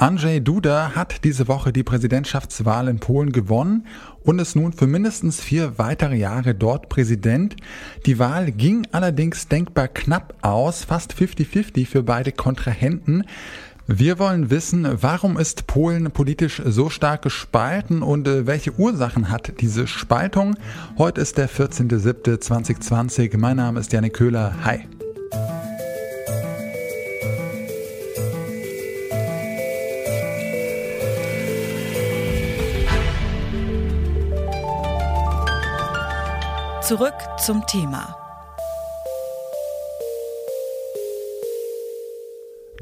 Andrzej Duda hat diese Woche die Präsidentschaftswahl in Polen gewonnen und ist nun für mindestens vier weitere Jahre dort Präsident. Die Wahl ging allerdings denkbar knapp aus, fast 50-50 für beide Kontrahenten. Wir wollen wissen, warum ist Polen politisch so stark gespalten und äh, welche Ursachen hat diese Spaltung? Heute ist der 14.07.2020. Mein Name ist Janik Köhler. Hi. Zurück zum Thema.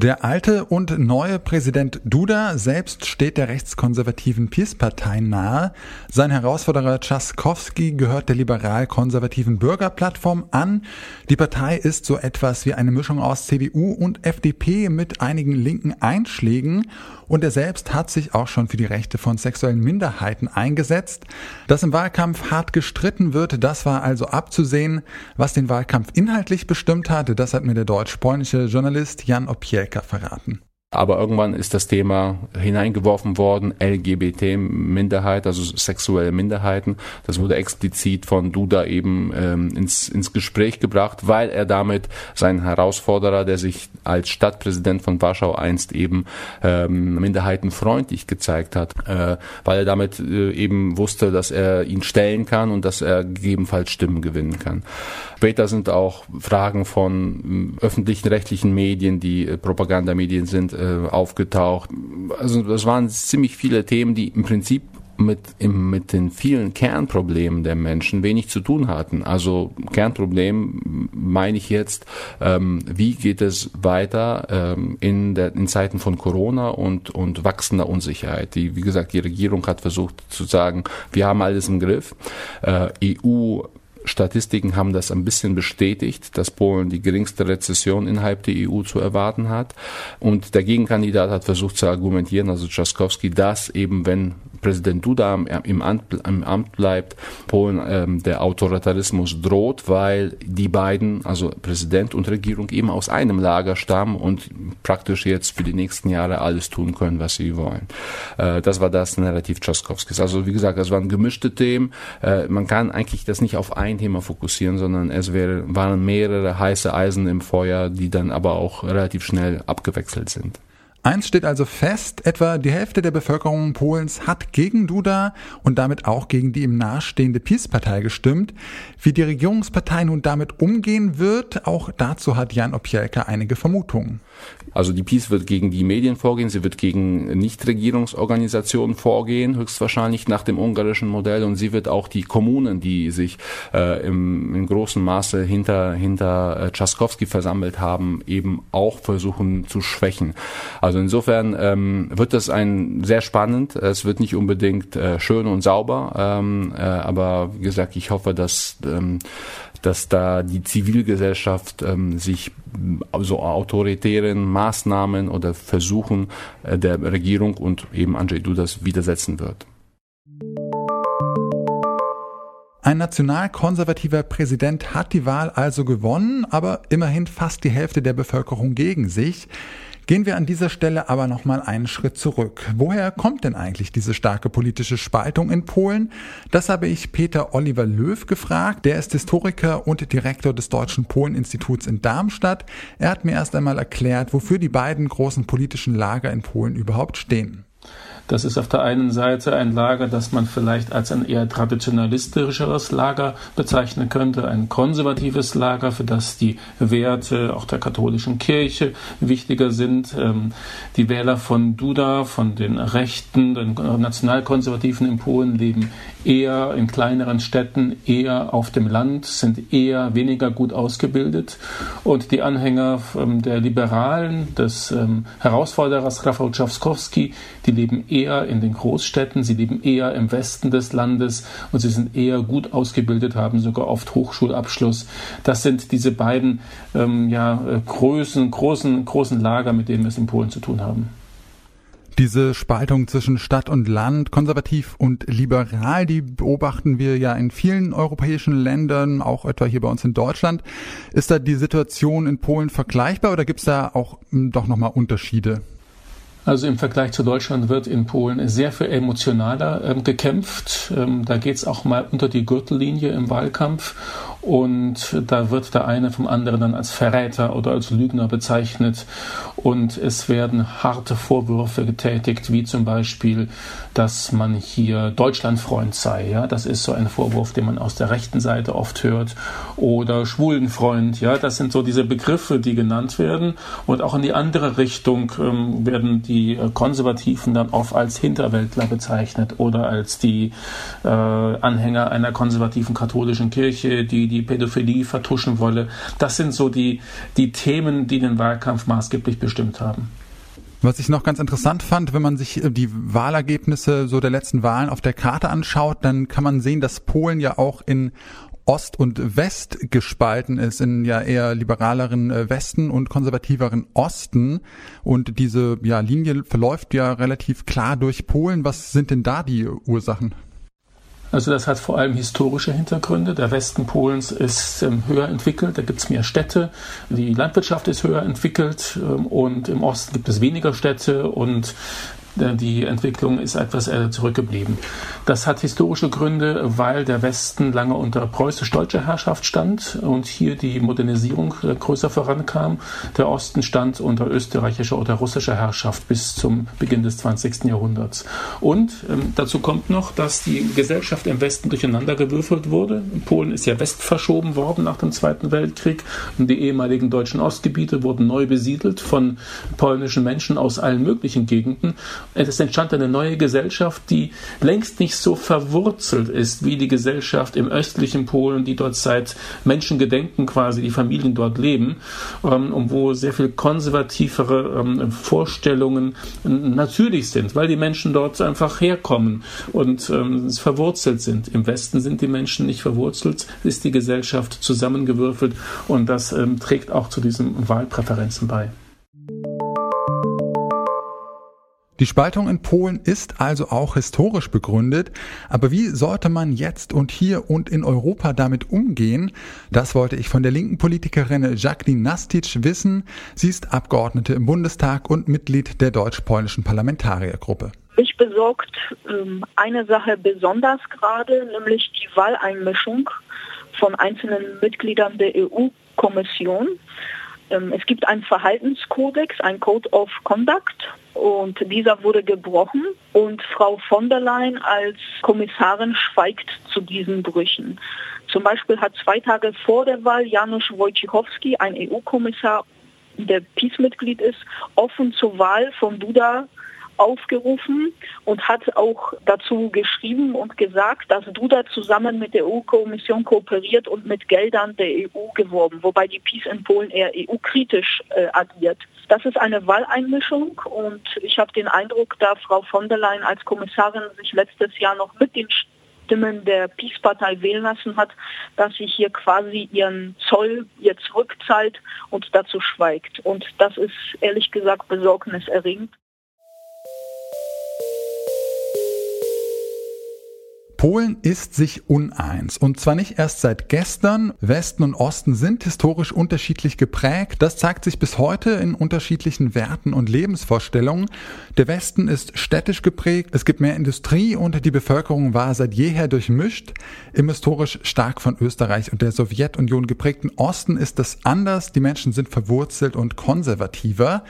Der alte und neue Präsident Duda selbst steht der rechtskonservativen PiS-Partei nahe. Sein Herausforderer Tschaskowski gehört der liberal-konservativen Bürgerplattform an. Die Partei ist so etwas wie eine Mischung aus CDU und FDP mit einigen linken Einschlägen und er selbst hat sich auch schon für die Rechte von sexuellen Minderheiten eingesetzt. Dass im Wahlkampf hart gestritten wird, das war also abzusehen. Was den Wahlkampf inhaltlich bestimmt hat, das hat mir der deutsch-polnische Journalist Jan Opiel Amerika verraten. Aber irgendwann ist das Thema hineingeworfen worden, LGBT-Minderheit, also sexuelle Minderheiten. Das wurde explizit von Duda eben ähm, ins, ins Gespräch gebracht, weil er damit seinen Herausforderer, der sich als Stadtpräsident von Warschau einst eben ähm, minderheitenfreundlich gezeigt hat, äh, weil er damit äh, eben wusste, dass er ihn stellen kann und dass er gegebenenfalls Stimmen gewinnen kann. Später sind auch Fragen von äh, öffentlichen rechtlichen Medien, die äh, Propagandamedien sind, äh, aufgetaucht. Also das waren ziemlich viele Themen, die im Prinzip mit, mit den vielen Kernproblemen der Menschen wenig zu tun hatten. Also Kernproblem meine ich jetzt, ähm, wie geht es weiter ähm, in, der, in Zeiten von Corona und, und wachsender Unsicherheit. Die, wie gesagt, die Regierung hat versucht zu sagen, wir haben alles im Griff. Äh, EU Statistiken haben das ein bisschen bestätigt, dass Polen die geringste Rezession innerhalb der EU zu erwarten hat. Und der Gegenkandidat hat versucht zu argumentieren, also Trzaskowski, dass eben wenn Präsident Duda im Amt, im Amt bleibt, Polen ähm, der Autoritarismus droht, weil die beiden, also Präsident und Regierung, eben aus einem Lager stammen und praktisch jetzt für die nächsten Jahre alles tun können, was sie wollen. Äh, das war das Narrativ Tschaskowskis. Also wie gesagt, das waren gemischte Themen. Äh, man kann eigentlich das nicht auf ein Thema fokussieren, sondern es wäre, waren mehrere heiße Eisen im Feuer, die dann aber auch relativ schnell abgewechselt sind. Eins steht also fest, etwa die Hälfte der Bevölkerung Polens hat gegen Duda und damit auch gegen die ihm nahestehende PiS-Partei gestimmt. Wie die Regierungspartei nun damit umgehen wird, auch dazu hat Jan Opielka einige Vermutungen. Also die PiS wird gegen die Medien vorgehen, sie wird gegen Nichtregierungsorganisationen vorgehen, höchstwahrscheinlich nach dem ungarischen Modell und sie wird auch die Kommunen, die sich äh, im, in großem Maße hinter, hinter äh, Tschaskowski versammelt haben, eben auch versuchen zu schwächen. Also insofern ähm, wird das ein sehr spannend. Es wird nicht unbedingt äh, schön und sauber, ähm, äh, aber wie gesagt, ich hoffe, dass ähm, dass da die Zivilgesellschaft ähm, sich so autoritären Maßnahmen oder Versuchen äh, der Regierung und eben Andrzej Dudas widersetzen wird. Ein nationalkonservativer Präsident hat die Wahl also gewonnen, aber immerhin fast die Hälfte der Bevölkerung gegen sich. Gehen wir an dieser Stelle aber nochmal einen Schritt zurück. Woher kommt denn eigentlich diese starke politische Spaltung in Polen? Das habe ich Peter Oliver Löw gefragt. Der ist Historiker und Direktor des Deutschen Polen-Instituts in Darmstadt. Er hat mir erst einmal erklärt, wofür die beiden großen politischen Lager in Polen überhaupt stehen. Das ist auf der einen Seite ein Lager, das man vielleicht als ein eher traditionalistischeres Lager bezeichnen könnte, ein konservatives Lager, für das die Werte auch der katholischen Kirche wichtiger sind. Ähm, die Wähler von Duda, von den Rechten, den Nationalkonservativen in Polen leben eher in kleineren Städten, eher auf dem Land, sind eher weniger gut ausgebildet. Und die Anhänger ähm, der Liberalen, des ähm, Herausforderers Rafał Trzaskowski, die leben eher in den Großstädten, sie leben eher im Westen des Landes und sie sind eher gut ausgebildet, haben sogar oft Hochschulabschluss. Das sind diese beiden ähm, ja, äh, großen, großen, großen Lager, mit denen wir es in Polen zu tun haben. Diese Spaltung zwischen Stadt und Land, konservativ und liberal, die beobachten wir ja in vielen europäischen Ländern, auch etwa hier bei uns in Deutschland. Ist da die Situation in Polen vergleichbar oder gibt es da auch hm, doch nochmal Unterschiede? Also im Vergleich zu Deutschland wird in Polen sehr viel emotionaler ähm, gekämpft. Ähm, da geht es auch mal unter die Gürtellinie im Wahlkampf und da wird der eine vom anderen dann als Verräter oder als Lügner bezeichnet und es werden harte Vorwürfe getätigt, wie zum Beispiel, dass man hier Deutschlandfreund sei. Ja, das ist so ein Vorwurf, den man aus der rechten Seite oft hört oder Schwulenfreund. Ja, das sind so diese Begriffe, die genannt werden und auch in die andere Richtung ähm, werden die Konservativen dann oft als Hinterwäldler bezeichnet oder als die äh, Anhänger einer konservativen katholischen Kirche, die die Pädophilie vertuschen wolle. Das sind so die, die Themen, die den Wahlkampf maßgeblich bestimmt haben. Was ich noch ganz interessant fand, wenn man sich äh, die Wahlergebnisse so der letzten Wahlen auf der Karte anschaut, dann kann man sehen, dass Polen ja auch in Ost und West gespalten ist, in ja eher liberaleren äh, Westen und konservativeren Osten. Und diese ja, Linie verläuft ja relativ klar durch Polen. Was sind denn da die Ursachen? Also das hat vor allem historische Hintergründe. Der Westen Polens ist ähm, höher entwickelt, da gibt es mehr Städte, die Landwirtschaft ist höher entwickelt ähm, und im Osten gibt es weniger Städte. Und die Entwicklung ist etwas äh, zurückgeblieben. Das hat historische Gründe, weil der Westen lange unter preußisch-deutscher Herrschaft stand und hier die Modernisierung äh, größer vorankam. Der Osten stand unter österreichischer oder russischer Herrschaft bis zum Beginn des 20. Jahrhunderts. Und ähm, dazu kommt noch, dass die Gesellschaft im Westen durcheinandergewürfelt wurde. Polen ist ja west verschoben worden nach dem Zweiten Weltkrieg und die ehemaligen deutschen Ostgebiete wurden neu besiedelt von polnischen Menschen aus allen möglichen Gegenden es entstand eine neue Gesellschaft, die längst nicht so verwurzelt ist wie die Gesellschaft im östlichen Polen, die dort seit Menschengedenken quasi die Familien dort leben, ähm, und wo sehr viel konservativere ähm, Vorstellungen natürlich sind, weil die Menschen dort einfach herkommen und ähm, verwurzelt sind. Im Westen sind die Menschen nicht verwurzelt, ist die Gesellschaft zusammengewürfelt und das trägt auch zu diesen Wahlpräferenzen bei. Die Spaltung in Polen ist also auch historisch begründet. Aber wie sollte man jetzt und hier und in Europa damit umgehen? Das wollte ich von der linken Politikerin Jacqueline Nastic wissen. Sie ist Abgeordnete im Bundestag und Mitglied der deutsch-polnischen Parlamentariergruppe. Mich besorgt ähm, eine Sache besonders gerade, nämlich die Wahleinmischung von einzelnen Mitgliedern der EU-Kommission. Ähm, es gibt einen Verhaltenskodex, ein Code of Conduct und dieser wurde gebrochen und Frau von der Leyen als Kommissarin schweigt zu diesen Brüchen. Zum Beispiel hat zwei Tage vor der Wahl Janusz Wojciechowski, ein EU-Kommissar, der PiS-Mitglied ist, offen zur Wahl von Duda aufgerufen und hat auch dazu geschrieben und gesagt, dass Duda zusammen mit der EU-Kommission kooperiert und mit Geldern der EU geworben, wobei die Peace in Polen eher EU-kritisch äh, agiert. Das ist eine Wahleinmischung und ich habe den Eindruck, da Frau von der Leyen als Kommissarin sich letztes Jahr noch mit den Stimmen der Peace-Partei wählen lassen hat, dass sie hier quasi ihren Zoll jetzt zurückzahlt und dazu schweigt. Und das ist ehrlich gesagt besorgniserregend. Polen ist sich uneins. Und zwar nicht erst seit gestern. Westen und Osten sind historisch unterschiedlich geprägt. Das zeigt sich bis heute in unterschiedlichen Werten und Lebensvorstellungen. Der Westen ist städtisch geprägt. Es gibt mehr Industrie und die Bevölkerung war seit jeher durchmischt. Im historisch stark von Österreich und der Sowjetunion geprägten Osten ist das anders. Die Menschen sind verwurzelt und konservativer.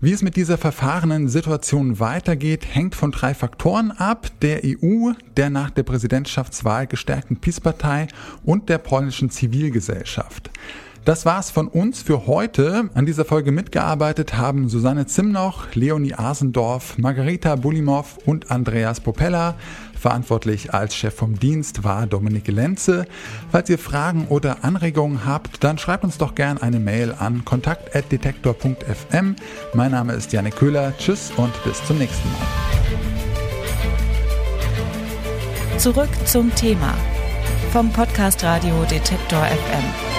Wie es mit dieser verfahrenen Situation weitergeht, hängt von drei Faktoren ab. Der EU, der nach der Präsidentschaftswahl gestärkten PiS-Partei und der polnischen Zivilgesellschaft. Das war's von uns für heute. An dieser Folge mitgearbeitet haben Susanne Zimnoch, Leonie Asendorf, Margarita Bulimov und Andreas Popella. Verantwortlich als Chef vom Dienst war Dominik Lenze. Falls ihr Fragen oder Anregungen habt, dann schreibt uns doch gern eine Mail an kontakt.detektor.fm. Mein Name ist Janik Köhler. Tschüss und bis zum nächsten Mal. Zurück zum Thema vom Podcast Radio Detektor FM.